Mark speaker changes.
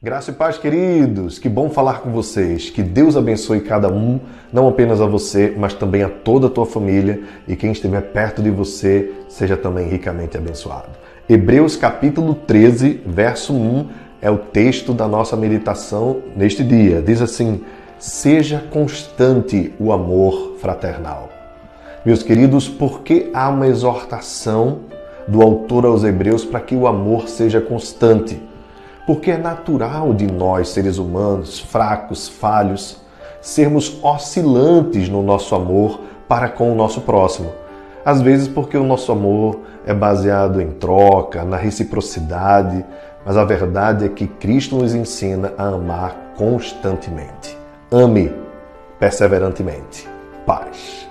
Speaker 1: Graça e paz, queridos! Que bom falar com vocês. Que Deus abençoe cada um, não apenas a você, mas também a toda a tua família e quem estiver perto de você seja também ricamente abençoado. Hebreus capítulo 13, verso 1 é o texto da nossa meditação neste dia. Diz assim: Seja constante o amor fraternal. Meus queridos, por que há uma exortação do autor aos Hebreus para que o amor seja constante? Porque é natural de nós, seres humanos, fracos, falhos, sermos oscilantes no nosso amor para com o nosso próximo. Às vezes, porque o nosso amor é baseado em troca, na reciprocidade, mas a verdade é que Cristo nos ensina a amar constantemente. Ame perseverantemente. Paz.